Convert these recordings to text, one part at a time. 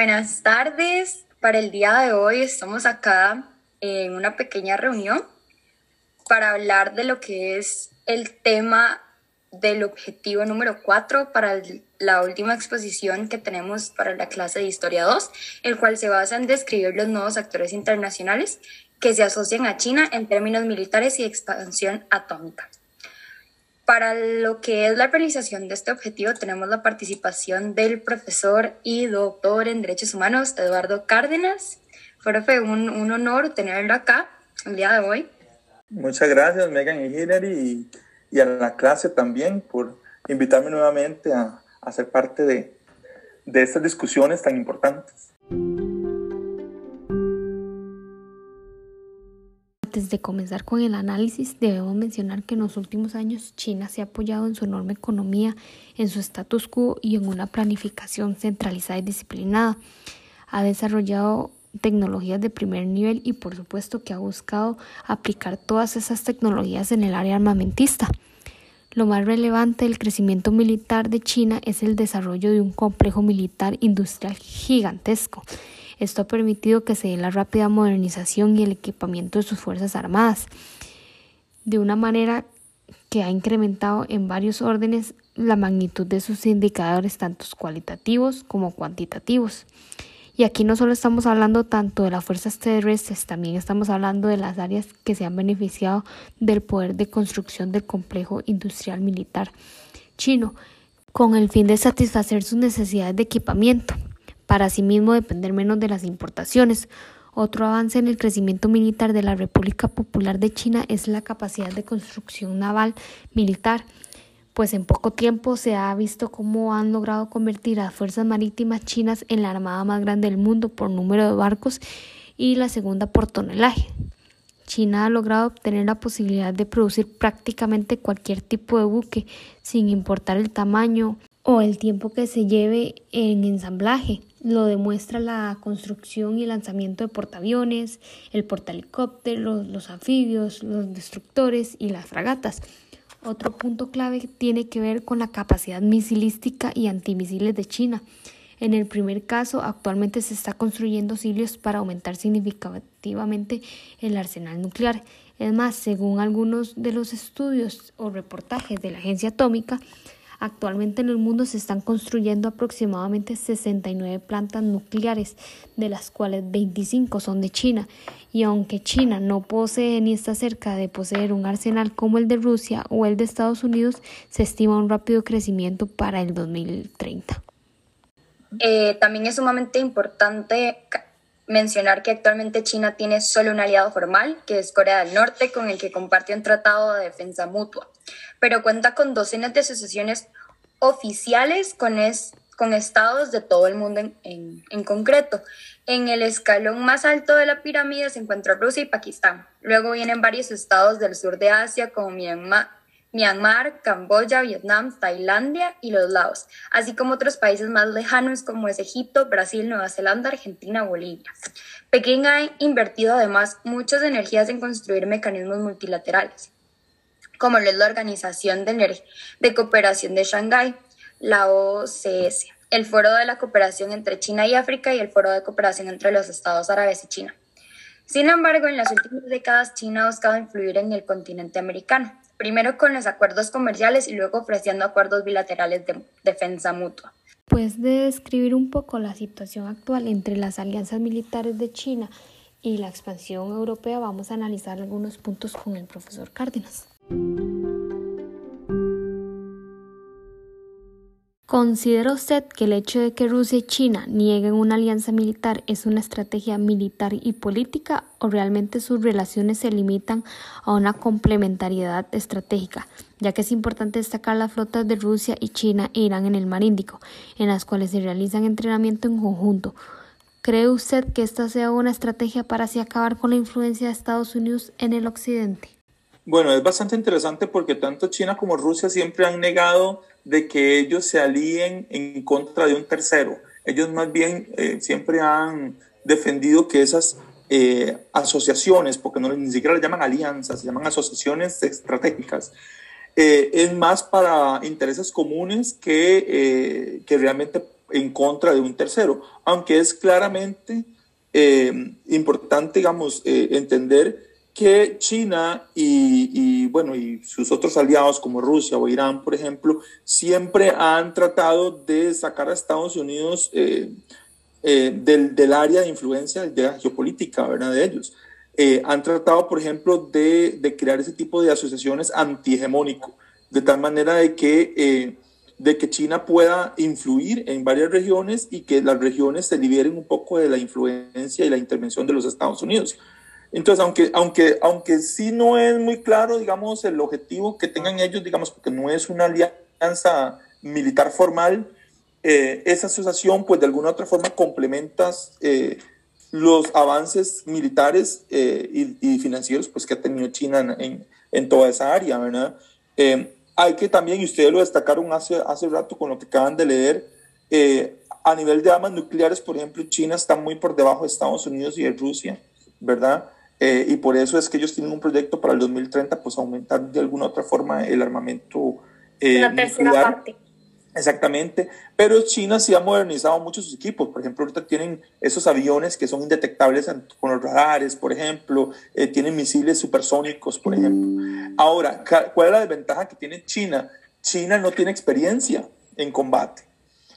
Buenas tardes. Para el día de hoy estamos acá en una pequeña reunión para hablar de lo que es el tema del objetivo número 4 para la última exposición que tenemos para la clase de Historia 2, el cual se basa en describir los nuevos actores internacionales que se asocian a China en términos militares y expansión atómica. Para lo que es la realización de este objetivo tenemos la participación del profesor y doctor en Derechos Humanos Eduardo Cárdenas. Fue un, un honor tenerlo acá el día de hoy. Muchas gracias Megan y Hillary y, a la clase también por invitarme nuevamente a, a ser parte de, de estas discusiones tan importantes. De comenzar con el análisis, debemos mencionar que en los últimos años China se ha apoyado en su enorme economía, en su status quo y en una planificación centralizada y disciplinada. Ha desarrollado tecnologías de primer nivel y por supuesto que ha buscado aplicar todas esas tecnologías en el área armamentista. Lo más relevante del crecimiento militar de China es el desarrollo de un complejo militar industrial gigantesco esto ha permitido que se dé la rápida modernización y el equipamiento de sus Fuerzas Armadas, de una manera que ha incrementado en varios órdenes la magnitud de sus indicadores, tanto cualitativos como cuantitativos. Y aquí no solo estamos hablando tanto de las fuerzas terrestres, también estamos hablando de las áreas que se han beneficiado del poder de construcción del complejo industrial militar chino, con el fin de satisfacer sus necesidades de equipamiento para asimismo depender menos de las importaciones. Otro avance en el crecimiento militar de la República Popular de China es la capacidad de construcción naval militar, pues en poco tiempo se ha visto cómo han logrado convertir a las fuerzas marítimas chinas en la armada más grande del mundo por número de barcos y la segunda por tonelaje. China ha logrado obtener la posibilidad de producir prácticamente cualquier tipo de buque, sin importar el tamaño o el tiempo que se lleve en ensamblaje. Lo demuestra la construcción y lanzamiento de portaaviones, el portahelicópteros, los anfibios, los destructores y las fragatas. Otro punto clave tiene que ver con la capacidad misilística y antimisiles de China. En el primer caso, actualmente se está construyendo silios para aumentar significativamente el arsenal nuclear. Es más, según algunos de los estudios o reportajes de la agencia atómica, Actualmente en el mundo se están construyendo aproximadamente 69 plantas nucleares, de las cuales 25 son de China. Y aunque China no posee ni está cerca de poseer un arsenal como el de Rusia o el de Estados Unidos, se estima un rápido crecimiento para el 2030. Eh, también es sumamente importante mencionar que actualmente China tiene solo un aliado formal, que es Corea del Norte, con el que comparte un tratado de defensa mutua pero cuenta con docenas de asociaciones oficiales con, con estados de todo el mundo en, en, concreto. En el escalón más alto de la pirámide se encuentra Rusia y Pakistán. Luego vienen varios estados del sur de Asia como Myanmar, Myanmar, Camboya, Vietnam, Tailandia y los Laos, así como otros países más lejanos como es Egipto, Brasil, Nueva Zelanda, Argentina, Bolivia. Pekín ha invertido además muchas energías en construir mecanismos multilaterales como es la Organización de, de Cooperación de Shanghái, la OCS, el Foro de la Cooperación entre China y África y el Foro de Cooperación entre los Estados Árabes y China. Sin embargo, en las últimas décadas China ha buscado influir en el continente americano, primero con los acuerdos comerciales y luego ofreciendo acuerdos bilaterales de defensa mutua. Pues de describir un poco la situación actual entre las alianzas militares de China y la expansión europea, vamos a analizar algunos puntos con el profesor Cárdenas. ¿Considera usted que el hecho de que Rusia y China nieguen una alianza militar es una estrategia militar y política o realmente sus relaciones se limitan a una complementariedad estratégica? Ya que es importante destacar las flotas de Rusia y China e Irán en el Mar Índico, en las cuales se realizan entrenamiento en conjunto. ¿Cree usted que esta sea una estrategia para así acabar con la influencia de Estados Unidos en el Occidente? Bueno, es bastante interesante porque tanto China como Rusia siempre han negado de que ellos se alíen en contra de un tercero. Ellos más bien eh, siempre han defendido que esas eh, asociaciones, porque no, ni siquiera le llaman alianzas, se llaman asociaciones estratégicas, eh, es más para intereses comunes que, que realmente en contra de un tercero, aunque es claramente eh, importante, digamos, eh, entender que China y, bueno, y sus otros aliados como Rusia o Irán, por ejemplo, siempre han tratado de sacar a Estados Unidos eh, del, del, área de influencia de geopolítica, ¿verdad? De ellos. han tratado, por ejemplo, de, de, crear ese tipo de asociaciones antihegemónico, de tal manera de que de que China pueda influir en varias regiones y que las regiones se liberen un poco de la influencia y la intervención de los Estados Unidos. Entonces, aunque, aunque, aunque sí no es muy claro, digamos, el objetivo que tengan ellos, digamos, porque no es una alianza militar formal, eh, esa asociación, pues de alguna otra forma complementa eh, los avances militares eh, y, financieros pues, que ha tenido China en, en toda esa área, ¿verdad? Hay que también, y ustedes lo destacaron hace, hace rato con lo que acaban de leer, eh, a nivel de armas nucleares, por ejemplo, China está muy por debajo de Estados Unidos y de Rusia, ¿verdad? Eh, y por eso es que ellos tienen un proyecto para el 2030, pues aumentar de alguna otra forma el armamento. Eh, La tercera parte. Exactamente, pero China sí ha modernizado mucho sus equipos. Por ejemplo, ahorita tienen esos aviones que son indetectables con los radares, por ejemplo, eh, tienen misiles supersónicos, por ejemplo. Ahora, ¿cuál es la desventaja que tiene China? China no tiene experiencia en combate.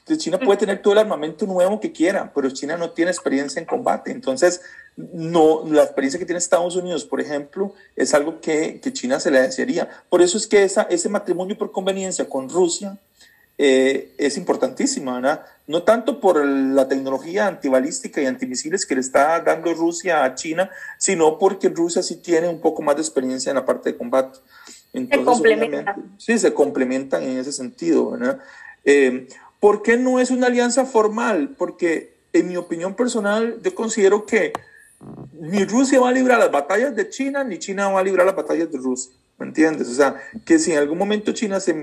Entonces, China puede tener todo el armamento nuevo que quiera, pero China no tiene experiencia en combate. Entonces, no, la experiencia que tiene Estados Unidos, por ejemplo, es algo que, que China se le desearía. Por eso es que esa, ese matrimonio por conveniencia con Rusia eh, es importantísima, ¿verdad? No tanto por la tecnología antibalística y antimisiles que le está dando Rusia a China, sino porque Rusia sí tiene un poco más de experiencia en la parte de combate. Entonces, se complementan. Sí, se complementan en ese sentido, ¿verdad? Eh, ¿Por qué no es una alianza formal? Porque en mi opinión personal, yo considero que ni Rusia va a librar las batallas de China, ni China va a librar las batallas de Rusia. ¿Me entiendes? O sea, que si en algún momento China se,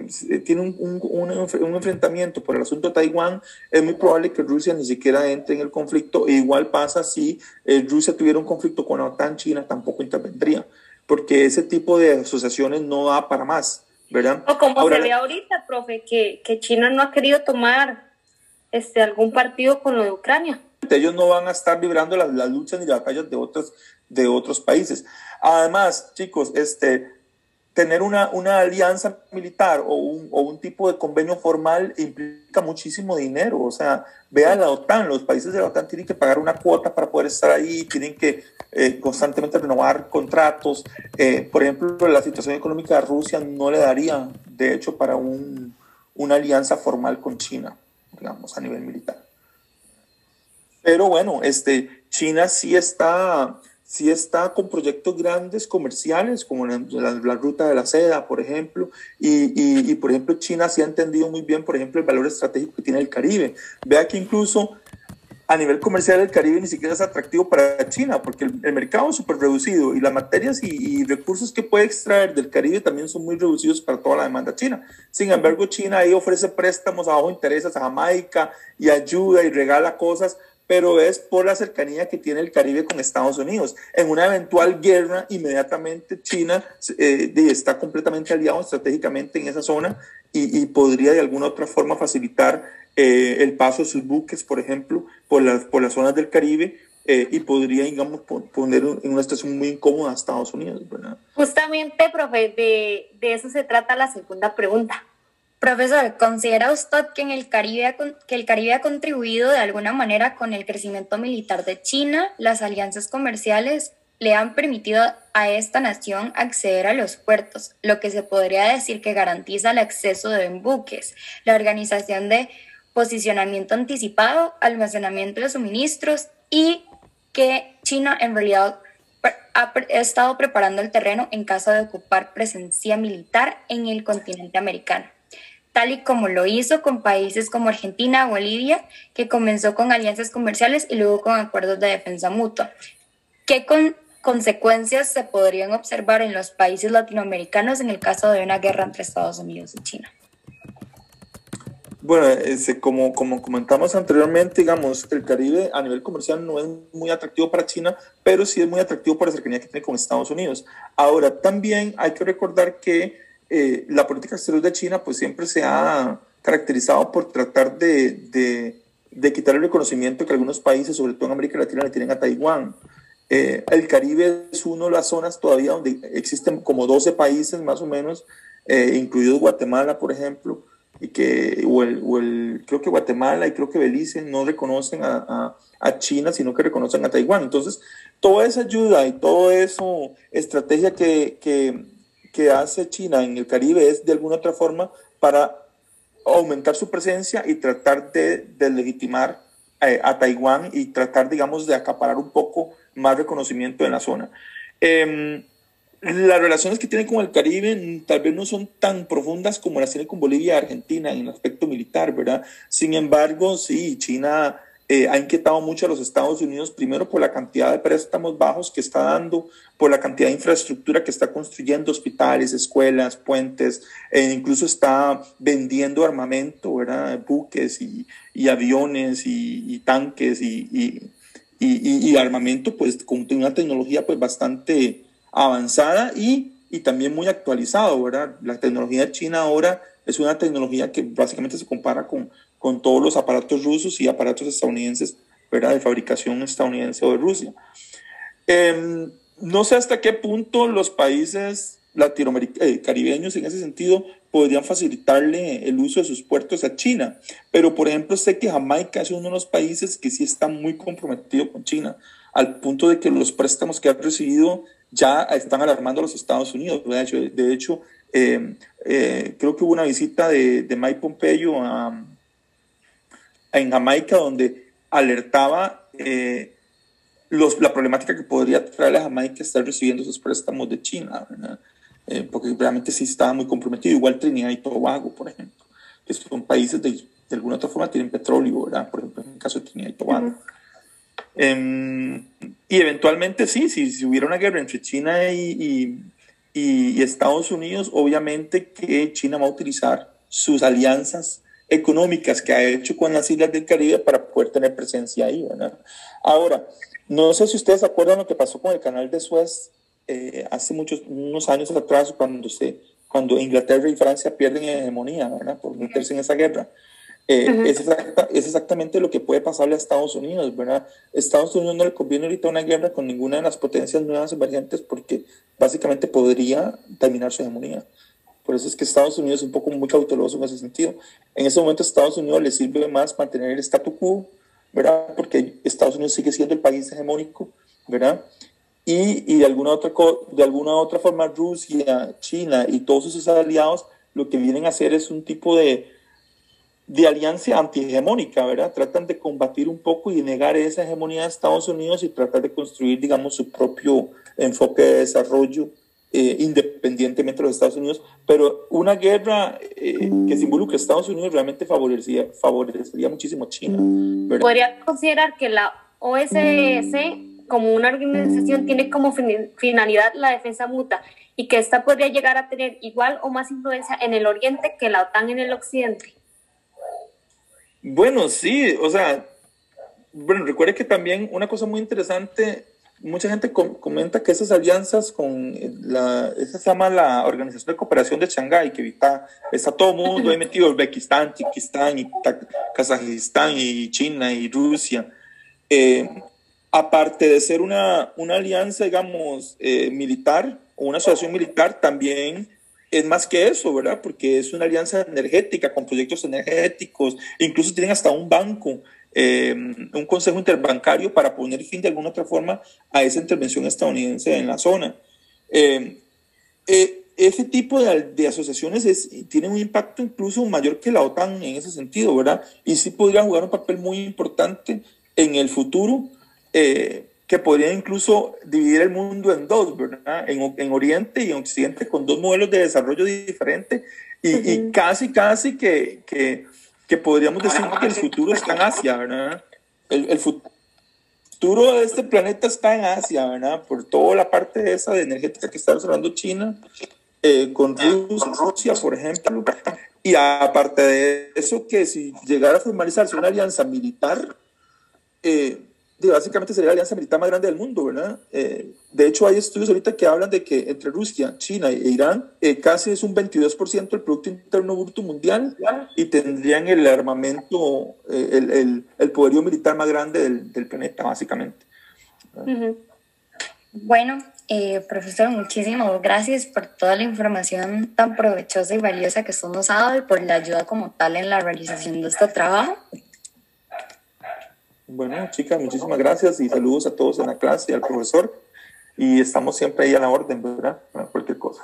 tiene un, un, enfrentamiento por el asunto de Taiwán, es muy probable que Rusia ni siquiera entre en el conflicto. E igual pasa si eh, Rusia tuviera un conflicto con la OTAN, China tampoco intervendría, porque ese tipo de asociaciones no da para más, ¿verdad? O como se ve ahorita, profe, que, que China no ha querido tomar este, algún partido con lo de Ucrania. Ellos no van a estar librando las, las luchas ni las batallas de otros, de otros países. Además, chicos, este, tener una, una alianza militar o un, o un, tipo de convenio formal implica muchísimo dinero. O sea, vea la OTAN, los países de la OTAN tienen que pagar una cuota para poder estar ahí, tienen que eh, constantemente renovar contratos. Eh, por ejemplo, la situación económica de Rusia no le daría, de hecho, para un, una alianza formal con China, digamos, a nivel militar. Pero bueno, este, China sí está si está con proyectos grandes comerciales, como la, la, ruta de la seda, por ejemplo, y, y, por ejemplo China sí ha entendido muy bien, por ejemplo, el valor estratégico que tiene el Caribe. Vea que incluso a nivel comercial el Caribe ni siquiera es atractivo para China, porque el, mercado es súper reducido y las materias y, recursos que puede extraer del Caribe también son muy reducidos para toda la demanda china. Sin embargo, China ahí ofrece préstamos a bajo intereses a Jamaica y ayuda y regala cosas pero es por la cercanía que tiene el Caribe con Estados Unidos. En una eventual guerra, inmediatamente China eh, está completamente aliado estratégicamente en esa zona y, podría de alguna otra forma facilitar eh, el paso de sus buques, por ejemplo, por las, por las zonas del Caribe. Eh, y podría, digamos, poner en una situación muy incómoda a Estados Unidos, ¿verdad? Justamente, profe, de, de eso se trata la segunda pregunta. Profesor, ¿considera usted que, en el Caribe, que el Caribe ha contribuido de alguna manera con el crecimiento militar de China? Las alianzas comerciales le han permitido a esta nación acceder a los puertos, lo que se podría decir que garantiza el acceso de buques, la organización de posicionamiento anticipado, almacenamiento de suministros y que China en realidad ha estado preparando el terreno en caso de ocupar presencia militar en el continente americano tal y como lo hizo con países como Argentina Bolivia, que comenzó con alianzas comerciales y luego con acuerdos de defensa mutua. ¿Qué consecuencias se podrían observar en los países latinoamericanos en el caso de una guerra entre Estados Unidos y China? Bueno, ese, como, como comentamos anteriormente, digamos, el Caribe a nivel comercial no es muy atractivo para China, pero sí es muy atractivo por la cercanía que tiene con Estados Unidos. Ahora, también hay que recordar que eh, la política exterior de China pues siempre se ha caracterizado por tratar de, de, de quitar el reconocimiento que algunos países, sobre todo en América Latina, le tienen a Taiwán. Eh, el Caribe es una de las zonas todavía donde existen como 12 países más o menos, eh, incluidos Guatemala, por ejemplo, y que, o el, creo que Guatemala y creo que Belice no reconocen a, a, China, sino que reconocen a Taiwán. Entonces, toda esa ayuda y toda esa estrategia que, que, que hace China en el Caribe es de alguna otra forma para aumentar su presencia y tratar de, de legitimar eh, a Taiwán y tratar, digamos, de acaparar un poco más reconocimiento en la zona. Em, las relaciones que tiene con el Caribe tal vez no son tan profundas como las tiene con Bolivia y Argentina en el aspecto militar, ¿verdad? Sin embargo, sí, China eh, ha inquietado mucho a los Estados Unidos, primero por la cantidad de préstamos bajos que está dando, por la cantidad de infraestructura que está construyendo, hospitales, escuelas, puentes, e incluso está vendiendo armamento, ¿verdad? buques y, y aviones y, tanques y, y, armamento pues con una tecnología pues bastante avanzada y, y también muy actualizado, ¿verdad? La tecnología China ahora es una tecnología que básicamente se compara con, con todos los aparatos rusos y aparatos estadounidenses, ¿verdad? De fabricación estadounidense o de Rusia. Em, no sé hasta qué punto los países eh, caribeños en ese sentido podrían facilitarle el uso de sus puertos a China, pero por ejemplo sé que Jamaica es uno de los países que sí está muy comprometido con China, al punto de que los préstamos que ha recibido ya están alarmando a los Estados Unidos. De hecho, de hecho em, eh, creo que hubo una visita de, de Mike Pompeo a, en Jamaica donde alertaba eh, los, la problemática que podría traer a Jamaica estar recibiendo esos préstamos de China, eh, porque realmente sí estaba muy comprometido, igual Trinidad y Tobago, por ejemplo, que son países de, de alguna otra forma tienen petróleo, ¿verdad? por ejemplo, en el caso de Trinidad y Tobago. Em, y eventualmente sí, si, si, hubiera una guerra entre China y, y, y Estados Unidos, obviamente que China va a utilizar sus alianzas económicas que ha hecho con las islas del Caribe para poder tener presencia ahí. ¿verdad? Ahora, no sé si ustedes se acuerdan lo que pasó con el canal de Suez eh, hace muchos unos años atrás, cuando, se, cuando Inglaterra y Francia pierden hegemonía ¿verdad? por meterse en esa guerra. Eh, es, es, exactamente lo que puede pasarle a Estados Unidos, ¿verdad? Estados Unidos no le conviene ahorita una guerra con ninguna de las potencias nuevas emergentes porque básicamente podría terminar su hegemonía. Por eso es que Estados Unidos es un poco muy cauteloso en ese sentido. En ese momento a Estados Unidos le sirve más mantener el statu quo, ¿verdad? Porque Estados Unidos sigue siendo el país hegemónico, ¿verdad? Y, y de, alguna otra, de alguna otra forma Rusia, China y todos esos aliados lo que vienen a hacer es un tipo de, de alianza antihegemónica, ¿verdad? Tratan de combatir un poco y negar esa hegemonía de Estados Unidos y tratar de construir, digamos, su propio enfoque de desarrollo eh, independientemente de los Estados Unidos, pero una guerra eh, que se involucre a Estados Unidos realmente favorecería, favorecería muchísimo a China. ¿Podría considerar que la OSS como una organización tiene como finalidad la defensa mutua y que esta podría llegar a tener igual o más influencia en el oriente que la OTAN en el occidente? Bueno, sí, o sea, bueno, recuerde que también una cosa muy interesante mucha gente comenta que esas alianzas con la, esa se llama la Organización de Cooperación de Shanghái, que está, está todo el mundo ahí metido, Uzbekistán, Kirguistán, y Kazajistán, y China, y Rusia. Eh, aparte de ser una, una alianza, digamos, eh, militar, o una asociación militar, también es más que eso, ¿verdad? Porque es una alianza energética con proyectos energéticos, incluso tienen hasta un banco eh, un consejo interbancario para poner fin de alguna otra forma a esa intervención estadounidense en la zona. Eh, eh, ese tipo de, de asociaciones es, tiene un impacto incluso mayor que la OTAN en ese sentido, ¿verdad? Y sí podría jugar un papel muy importante en el futuro, que podría incluso dividir el mundo en dos, ¿verdad? En, en, Oriente y en Occidente, con dos modelos de desarrollo diferentes y, y casi, casi que, que que podríamos decir que el futuro está en Asia, ¿verdad? El, el, futuro de este planeta está en Asia, ¿verdad? Por toda la parte esa de energética que está observando China, eh, con Rusia, por ejemplo. Y aparte de eso, que si llegara a formalizarse una alianza militar, eh, básicamente sería la alianza militar más grande del mundo, ¿verdad? Eh, de hecho, hay estudios ahorita que hablan de que entre Rusia, China e Irán eh, casi es un 22% del Producto Interno Bruto Mundial y tendrían el armamento, eh, el, el, poderío militar más grande del, del planeta, básicamente. Bueno, profesor, muchísimas gracias por toda la información tan provechosa y valiosa que usted nos ha dado y por la ayuda como tal en la realización de este trabajo. Bueno, chicas, muchísimas gracias y saludos a todos en la clase y al profesor. Y estamos siempre ahí a la orden, ¿verdad? Para cualquier cosa.